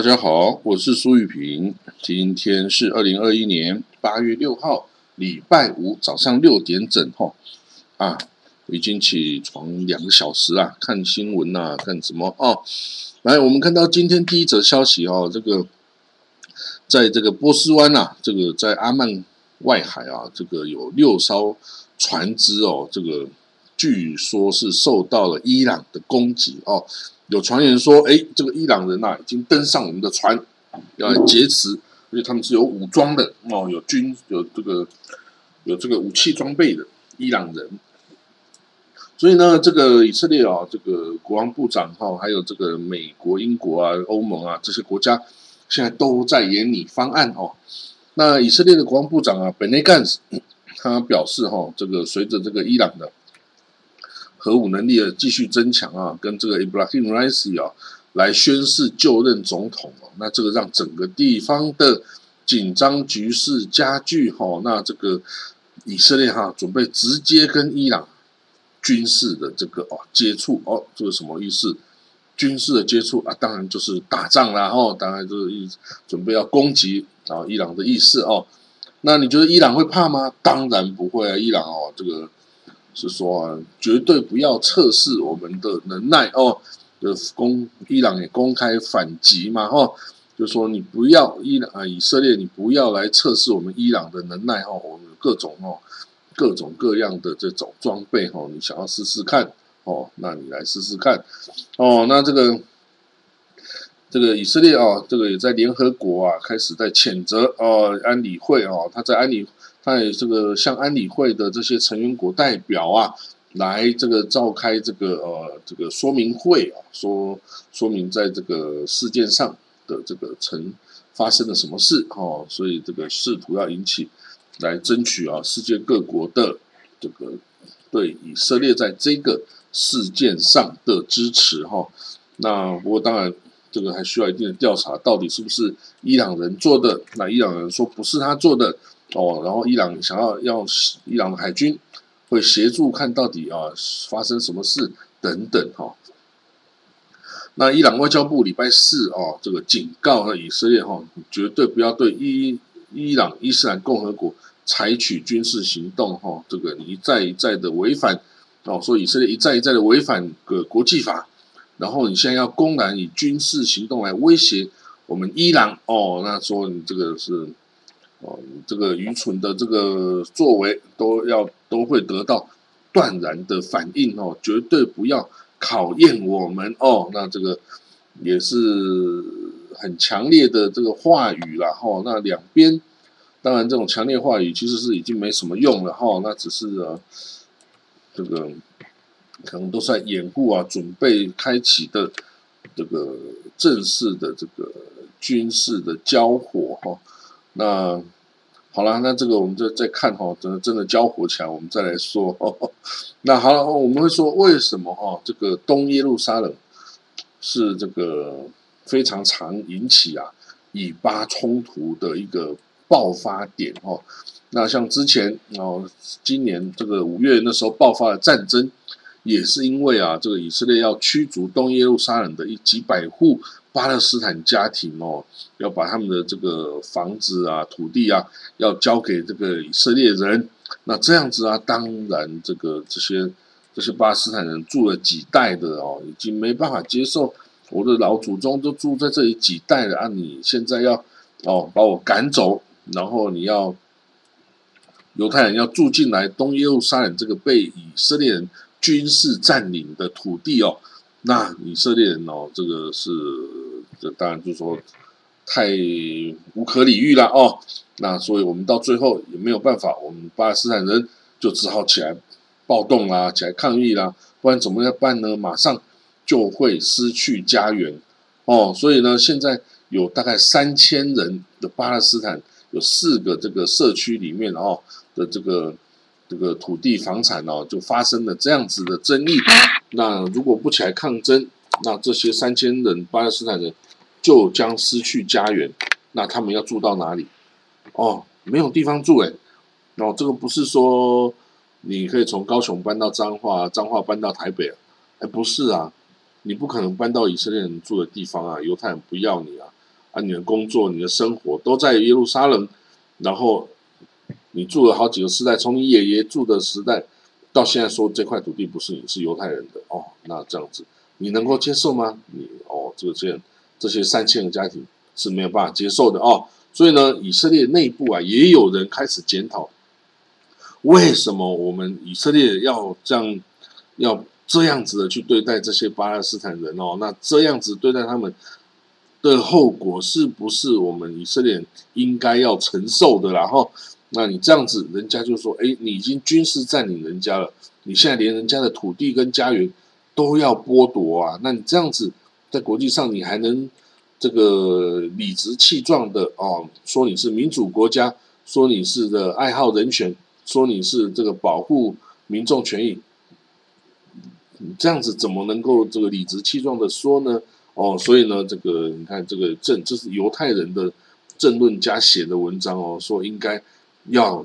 大家好，我是苏玉平。今天是二零二一年八月六号，礼拜五早上六点整哈啊，已经起床两个小时啊，看新闻呐，看什么哦？来，我们看到今天第一则消息哦，这个在这个波斯湾呐，这个在阿曼外海啊，这个有六艘船只哦，这个据说是受到了伊朗的攻击哦。有传言说，哎，这个伊朗人呐，已经登上我们的船，要来劫持，而且他们是有武装的哦，有军有这个有这个武器装备的伊朗人。所以呢，这个以色列啊，这个国防部长哈，还有这个美国、英国啊、欧盟啊这些国家，现在都在研拟方案哦。那以色列的国防部长啊，本内干斯，他表示哈，这个随着这个伊朗的。核武能力的继续增强啊，跟这个 Ibrahim Raisi 啊来宣誓就任总统哦，那这个让整个地方的紧张局势加剧哈，那这个以色列哈准备直接跟伊朗军事的这个哦接触哦，这个什么意思？军事的接触啊，当然就是打仗啦哦，当然就是意准备要攻击啊伊朗的意思哦。那你觉得伊朗会怕吗？当然不会啊，伊朗哦这个。是说啊，绝对不要测试我们的能耐哦。的公伊朗也公开反击嘛，哦，就说你不要伊朗啊，以色列你不要来测试我们伊朗的能耐哦。我们各种哦，各种各样的这种装备哦，你想要试试看哦，那你来试试看哦。那这个这个以色列啊，这个也在联合国啊开始在谴责哦安理会哦，他在安理。在这个向安理会的这些成员国代表啊，来这个召开这个呃这个说明会啊，说说明在这个事件上的这个曾发生了什么事哦，所以这个试图要引起来争取啊世界各国的这个对以色列在这个事件上的支持哈。那不过当然这个还需要一定的调查，到底是不是伊朗人做的？那伊朗人说不是他做的。哦，然后伊朗想要要伊朗的海军会协助看到底啊发生什么事等等哈。那伊朗外交部礼拜四哦，这个警告了以色列哈，绝对不要对伊伊朗伊斯兰共和国采取军事行动哈。这个一再一再的违反哦，说以色列一再一再的违反个国际法，然后你现在要公然以军事行动来威胁我们伊朗哦，那说你这个是。哦，这个愚蠢的这个作为都要都会得到断然的反应哦，绝对不要考验我们哦。那这个也是很强烈的这个话语了哈。那两边当然这种强烈话语其实是已经没什么用了哈。那只是啊，这个可能都在掩护啊，准备开启的这个正式的这个军事的交火哈。那好了，那这个我们再再看哈，真的真的交火起来，我们再来说。那好了，我们会说为什么哈，这个东耶路撒冷是这个非常常引起啊以巴冲突的一个爆发点哈。那像之前哦，今年这个五月那时候爆发的战争，也是因为啊，这个以色列要驱逐东耶路撒冷的一几百户。巴勒斯坦家庭哦，要把他们的这个房子啊、土地啊，要交给这个以色列人。那这样子啊，当然这个这些这些巴勒斯坦人住了几代的哦，已经没办法接受。我的老祖宗都住在这里几代了啊，你现在要哦把我赶走，然后你要犹太人要住进来东耶路撒冷这个被以色列人军事占领的土地哦。那以色列人哦，这个是这当然就是说太无可理喻了哦。那所以我们到最后也没有办法，我们巴勒斯坦人就只好起来暴动啦，起来抗议啦，不然怎么样办呢？马上就会失去家园哦。所以呢，现在有大概三千人的巴勒斯坦，有四个这个社区里面哦的这个。这个土地房产哦，就发生了这样子的争议。那如果不起来抗争，那这些三千人巴勒斯坦人就将失去家园。那他们要住到哪里？哦，没有地方住哎。哦，这个不是说你可以从高雄搬到彰化，彰化搬到台北啊？哎，不是啊，你不可能搬到以色列人住的地方啊，犹太人不要你啊。啊，你的工作、你的生活都在耶路撒冷，然后你住了好几个时代，从你爷爷住的时代到现在，说这块土地不是你是犹太人的哦，那这样子你能够接受吗？你哦，这个这样这些三千个家庭是没有办法接受的哦，所以呢，以色列内部啊，也有人开始检讨，为什么我们以色列要这样要这样子的去对待这些巴勒斯坦人哦？那这样子对待他们。的后果是不是我们以色列应该要承受的？然后，那你这样子，人家就说：“哎，你已经军事占领人家了，你现在连人家的土地跟家园都要剥夺啊！那你这样子，在国际上你还能这个理直气壮的哦，说你是民主国家，说你是的爱好人权，说你是这个保护民众权益，这样子怎么能够这个理直气壮的说呢？”哦，所以呢，这个你看，这个政这是犹太人的政论家写的文章哦，说应该要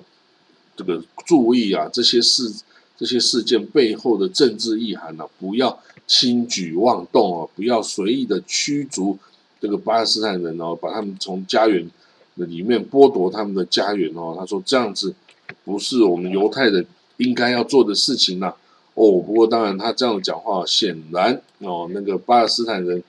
这个注意啊，这些事这些事件背后的政治意涵呢，不要轻举妄动哦，不要随意的驱逐这个巴勒斯坦人哦，把他们从家园里面剥夺他们的家园哦。他说这样子不是我们犹太人应该要做的事情呐。哦，不过当然，他这样讲话，显然哦，那个巴勒斯坦人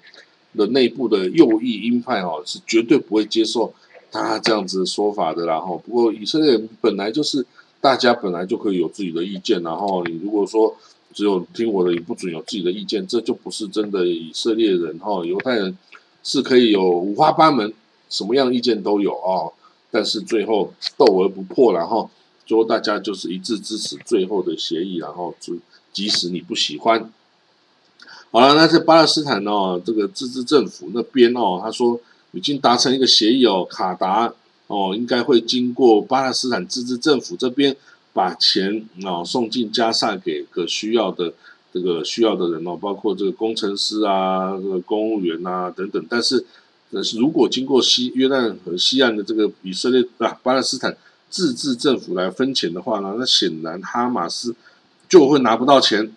的内部的右翼鹰派哦，是绝对不会接受他这样子说法的。然后，不过以色列本来就是大家本来就可以有自己的意见。然后，你如果说只有听我的，你不准有自己的意见，这就不是真的以色列人哈。犹太人是可以有五花八门，什么样意见都有哦。但是最后斗而不破，然后最后大家就是一致支持最后的协议，然后就。即使你不喜欢，好了，那在巴勒斯坦哦，这个自治政府那边哦，他说已经达成一个协议哦，卡达哦，应该会经过巴勒斯坦自治政府这边把钱哦送进加萨给个需要的这个需要的人哦，包括这个工程师啊、这个公务员啊等等。但是，但是如果经过西约旦和西岸的这个以色列啊巴勒斯坦自治政府来分钱的话呢，那显然哈马斯。就会拿不到钱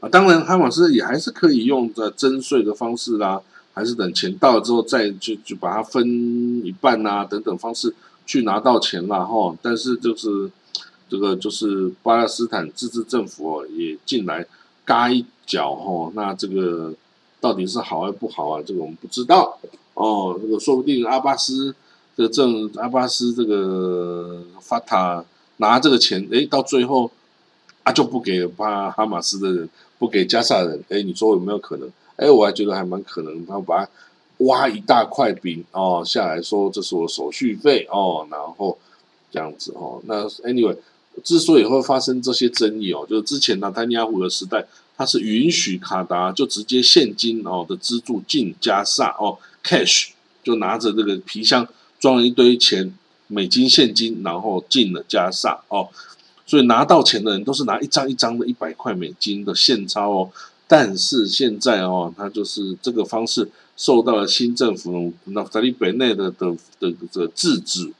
啊！当然，哈马斯也还是可以用的征税的方式啦，还是等钱到了之后再就就把它分一半呐，等等方式去拿到钱了哈。但是就是这个就是巴勒斯坦自治政府也进来嘎一脚哈。那这个到底是好还不好啊？这个我们不知道哦。这个说不定阿巴斯这个政阿巴斯这个法塔拿这个钱，哎，到最后。啊，就不给巴哈马斯的人，不给加萨人。哎，你说有没有可能？哎，我还觉得还蛮可能。他把挖一大块饼哦下来说，这是我手续费哦，然后这样子哦。那 anyway，之所以会发生这些争议哦，就是之前纳丹亚胡的时代，他是允许卡达就直接现金哦的资助进加萨哦，cash 就拿着这个皮箱装了一堆钱，美金现金，然后进了加萨哦。所以拿到钱的人都是拿一张一张的一百块美金的现钞哦，但是现在哦，他就是这个方式受到了新政府那在利北内的的的的制止，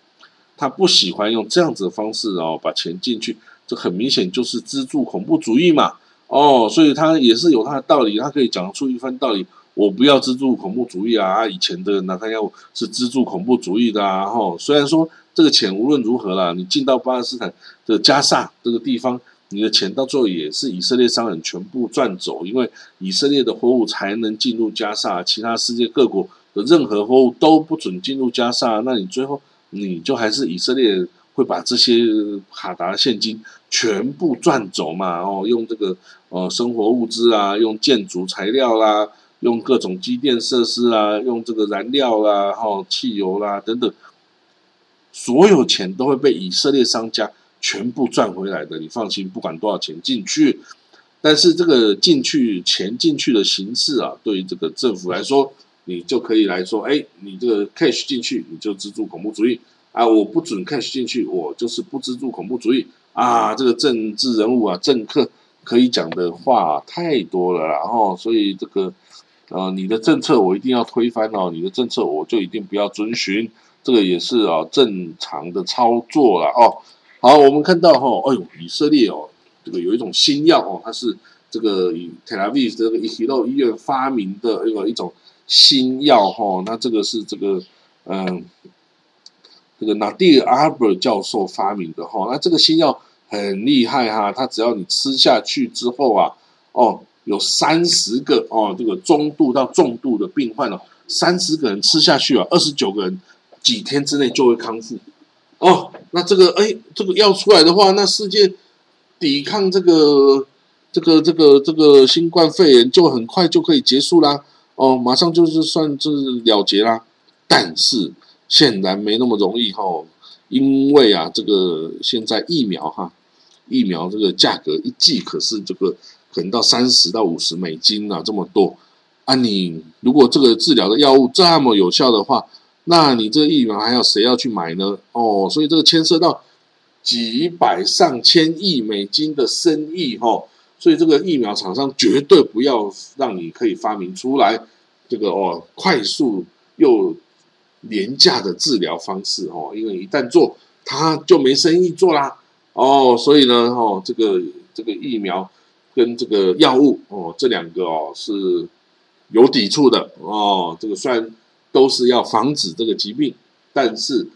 他不喜欢用这样子的方式哦把钱进去，这很明显就是资助恐怖主义嘛哦，所以他也是有他的道理，他可以讲出一番道理，我不要资助恐怖主义啊，以前的拿他要是资助恐怖主义的啊，吼，虽然说。这个钱无论如何啦，你进到巴勒斯坦的加萨这个地方，你的钱到最后也是以色列商人全部赚走，因为以色列的货物才能进入加沙，其他世界各国的任何货物都不准进入加沙。那你最后你就还是以色列会把这些卡达现金全部赚走嘛？哦，用这个呃生活物资啊，用建筑材料啦，用各种机电设施啊，用这个燃料啦，哈，汽油啦等等。所有钱都会被以色列商家全部赚回来的，你放心，不管多少钱进去。但是这个进去钱进去的形式啊，对于这个政府来说，你就可以来说，哎，你这个 cash 进去，你就资助恐怖主义啊！我不准 cash 进去，我就是不资助恐怖主义啊！这个政治人物啊，政客可以讲的话太多了，然后所以这个呃，你的政策我一定要推翻哦，你的政策我就一定不要遵循，这个也是啊正常的操作了哦。好，我们看到哈，哎呦，以色列哦，这个有一种新药哦，它是这个以 Tel Aviv 这个伊希洛医院发明的一个一种新药哈，那这个是这个嗯，这个纳蒂尔阿伯教授发明的哈，那这个新药很厉害哈，它只要你吃下去之后啊，哦。有三十个哦，这个中度到重度的病患哦，三十个人吃下去啊，二十九个人几天之内就会康复哦。那这个哎，这个药出来的话，那世界抵抗这个这个这个这个新冠肺炎就很快就可以结束啦哦，马上就是算就是了结啦。但是显然没那么容易哈，因为啊，这个现在疫苗哈，疫苗这个价格一剂可是这个。可能到三十到五十美金啊，这么多啊！你如果这个治疗的药物这么有效的话，那你这个疫苗还要谁要去买呢？哦，所以这个牵涉到几百上千亿美金的生意哈，所以这个疫苗厂商绝对不要让你可以发明出来这个哦快速又廉价的治疗方式哦，因为一旦做，他就没生意做啦哦，所以呢哦，这个这个疫苗。跟这个药物哦，这两个哦是有抵触的哦。这个虽然都是要防止这个疾病，但是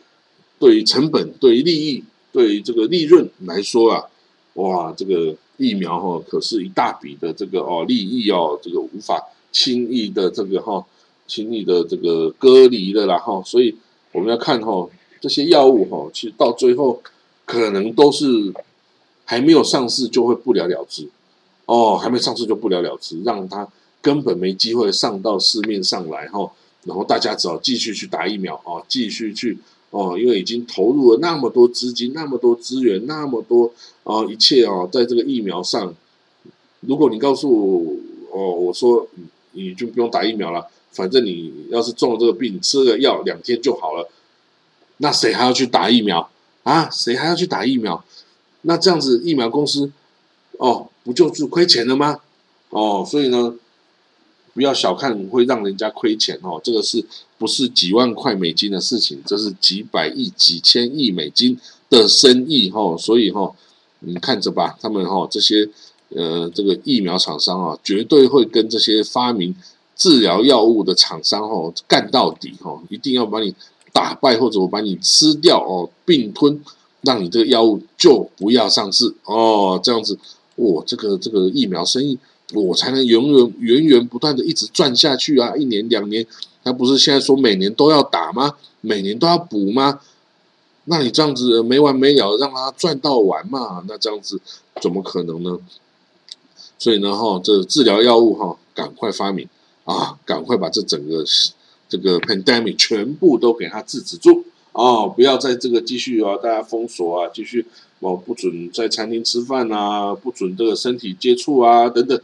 对于成本、对于利益、对于这个利润来说啊，哇，这个疫苗哈可是一大笔的这个哦利益哦，这个无法轻易的这个哈轻易的这个割离的啦哈。所以我们要看哈这些药物哈，其实到最后可能都是还没有上市就会不了了之。哦，还没上市就不了了之，让它根本没机会上到市面上来哈。然后大家只好继续去打疫苗哦，继续去哦，因为已经投入了那么多资金、那么多资源、那么多啊一切哦，在这个疫苗上。如果你告诉我哦，我说你就不用打疫苗了，反正你要是中了这个病，吃个药两天就好了，那谁还要去打疫苗啊？谁还要去打疫苗？那这样子疫苗公司哦。不就是亏钱了吗？哦，所以呢，不要小看会让人家亏钱哦，这个是不是几万块美金的事情？这是几百亿、几千亿美金的生意哦，所以哈，你看着吧，他们哈这些呃这个疫苗厂商啊，绝对会跟这些发明治疗药物的厂商哈干到底哈，一定要把你打败或者我把你吃掉哦，并吞，让你这个药物就不要上市哦，这样子。我这个这个疫苗生意，我才能源源源源不断的一直赚下去啊！一年两年，他不是现在说每年都要打吗？每年都要补吗？那你这样子没完没了，让他赚到完嘛？那这样子怎么可能呢？所以呢，哈，这治疗药物哈，赶快发明啊，赶快把这整个这个 pandemic 全部都给它制止住啊！不要在这个继续啊，大家封锁啊，继续。哦，不准在餐厅吃饭啊，不准这个身体接触啊，等等，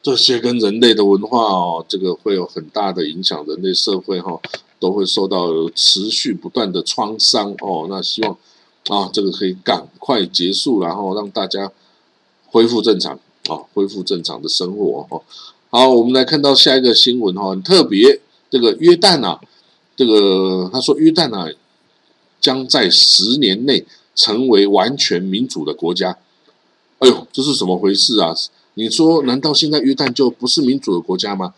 这些跟人类的文化哦，这个会有很大的影响，人类社会哈都会受到持续不断的创伤哦。那希望啊，这个可以赶快结束，然后让大家恢复正常啊，恢复正常的生活哈。好，我们来看到下一个新闻哈，很特别，这个约旦啊，这个他说约旦啊将在十年内。成为完全民主的国家，哎呦，这是什么回事啊？你说，难道现在约旦就不是民主的国家吗？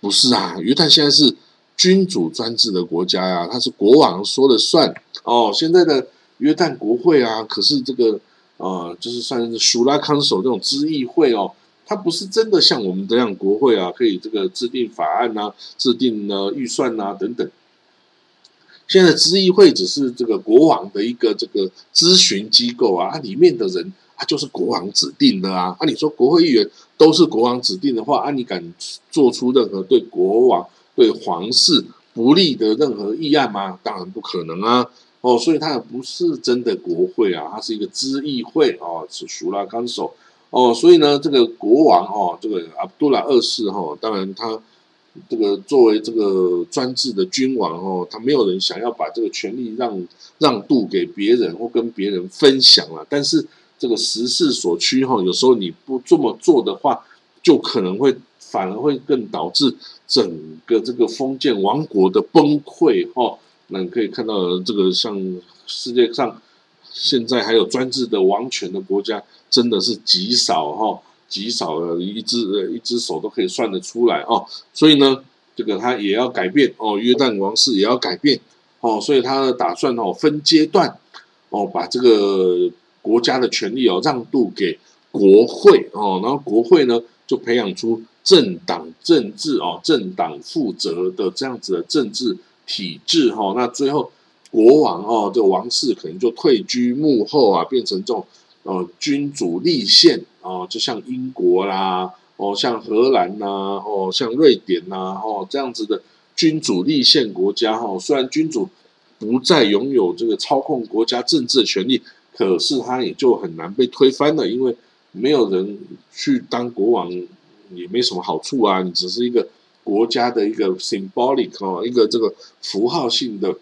不是啊，约旦现在是君主专制的国家呀，他是国王说了算哦。现在的约旦国会啊，可是这个呃，就是算是苏拉康首这种知议会哦，它不是真的像我们这样国会啊，可以这个制定法案呐，制定呢预算呐等等。现在咨议会只是这个国王的一个这个咨询机构啊，它里面的人啊就是国王指定的啊。啊，你说国会议员都是国王指定的话，啊，你敢做出任何对国王、对皇室不利的任何议案吗？当然不可能啊。哦，所以它也不是真的国会啊，它是一个咨议会哦，是熟拉纲手哦。所以呢，这个国王哦，这个阿卜杜拉二世哈，当然他。这个作为这个专制的君王哦，他没有人想要把这个权力让让渡给别人或跟别人分享了。但是这个时势所趋哈，有时候你不这么做的话，就可能会反而会更导致整个这个封建王国的崩溃哈。那你可以看到这个像世界上现在还有专制的王权的国家，真的是极少哈，极少的一只一只手都可以算得出来哦。所以呢，这个他也要改变哦，约旦王室也要改变哦，所以他的打算哦，分阶段哦，把这个国家的权力哦让渡给。国会哦，然后国会呢就培养出政党政治哦，政党负责的这样子的政治体制哈。那最后国王哦，这王室可能就退居幕后啊，变成这种呃君主立宪啊，就像英国啦，哦像荷兰呐，哦像瑞典呐，哦这样子的君主立宪国家哈。虽然君主不再拥有这个操控国家政治的权利，可是他也就很难被推翻了，因为。没有人去当国王也没什么好处啊！你只是一个国家的一个 symbolic 哦，一个这个符号性的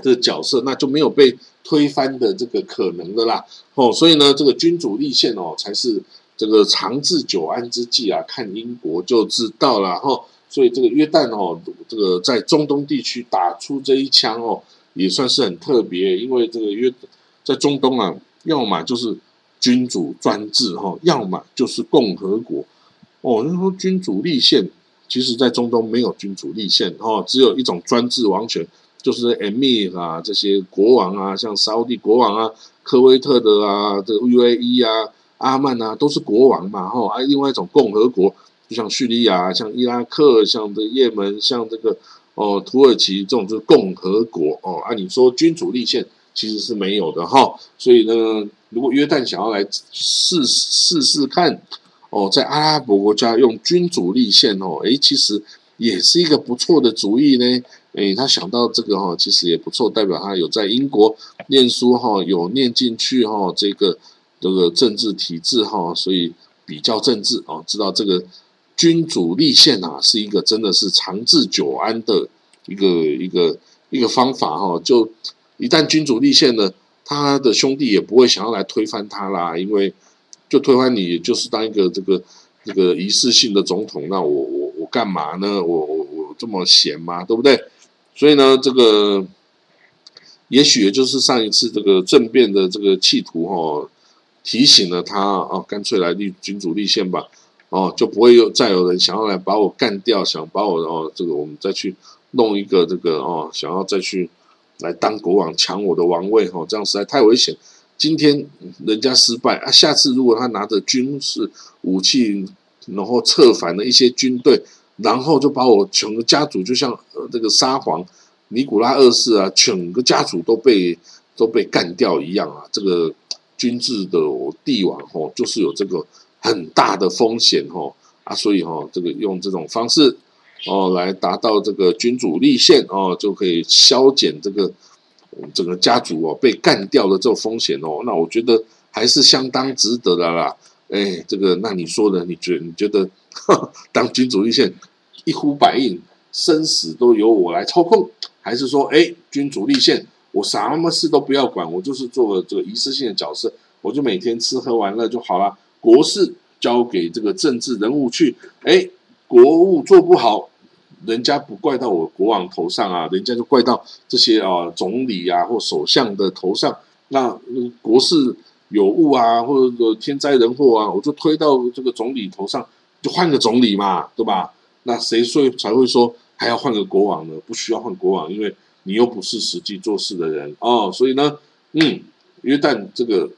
这个角色，那就没有被推翻的这个可能的啦。哦，所以呢，这个君主立宪哦，才是这个长治久安之计啊！看英国就知道了哈。所以这个约旦哦，这个在中东地区打出这一枪哦，也算是很特别，因为这个约在中东啊，要么就是。君主专制哈，要么就是共和国哦。那说君主立宪，其实在中东没有君主立宪哦，只有一种专制王权，就是 Emir 啊这些国王啊，像沙地国王啊、科威特的啊、这个 UAE 啊、阿曼啊，都是国王嘛哈。啊，另外一种共和国，就像叙利亚、像伊拉克、像这也门、像这个哦土耳其这种就是共和国哦。按你说君主立宪。其实是没有的哈，所以呢，如果约旦想要来试试试看哦，在阿拉伯国家用君主立宪哦，诶，其实也是一个不错的主意呢。诶，他想到这个哈，其实也不错，代表他有在英国念书哈，有念进去哈，这个这个政治体制哈，所以比较政治哦，知道这个君主立宪啊，是一个真的是长治久安的一个一个一个方法哈，就。一旦君主立宪呢，他的兄弟也不会想要来推翻他啦，因为就推翻你，就是当一个这个这个仪式性的总统，那我我干嘛呢？我我我这么闲吗？对不对？所以呢，这个也许也就是上一次这个政变的这个企图哈，提醒了他啊，干脆来立君主立宪吧，哦，就不会有再有人想要来把我干掉，想把我哦，这个我们再去弄一个这个哦，想要再去。来当国王抢我的王位哈，这样实在太危险。今天人家失败啊，下次如果他拿着军事武器，然后策反了一些军队，然后就把我整个家族，就像呃这个沙皇尼古拉二世啊，整个家族都被都被干掉一样啊。这个军制的帝王吼，就是有这个很大的风险吼啊，所以哈，这个用这种方式。哦，来达到这个君主立宪哦，就可以消减这个整个家族哦被干掉的这种风险哦。那我觉得还是相当值得的啦。哎，这个那你说呢？你觉你觉得 当君主立宪一呼百应，生死都由我来操控，还是说哎君主立宪我什么事都不要管，我就是做个这个仪式性的角色，我就每天吃喝玩乐就好了，国事交给这个政治人物去哎。国务做不好，人家不怪到我国王头上啊，人家就怪到这些啊总理啊或首相的头上。那国事有误啊，或者说天灾人祸啊，我就推到这个总理头上，就换个总理嘛，对吧？那谁说才会说还要换个国王呢？不需要换国王，因为你又不是实际做事的人哦。所以呢，嗯，约旦这个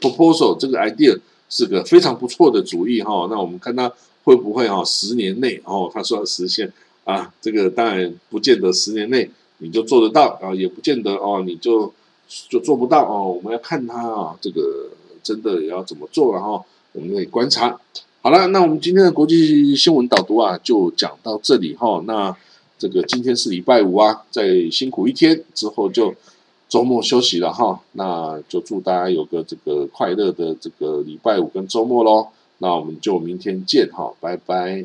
proposal 这个 idea 是个非常不错的主意哈。那我们看他。会不会哈十年内哦，他说要实现啊，这个当然不见得十年内你就做得到啊，也不见得哦你就就做不到哦。我们要看他啊，这个真的要怎么做了哈，我们可以观察。好了，那我们今天的国际新闻导读啊，就讲到这里哈。那这个今天是礼拜五啊，再辛苦一天之后就周末休息了哈。那就祝大家有个这个快乐的这个礼拜五跟周末喽。那我们就明天见哈，拜拜。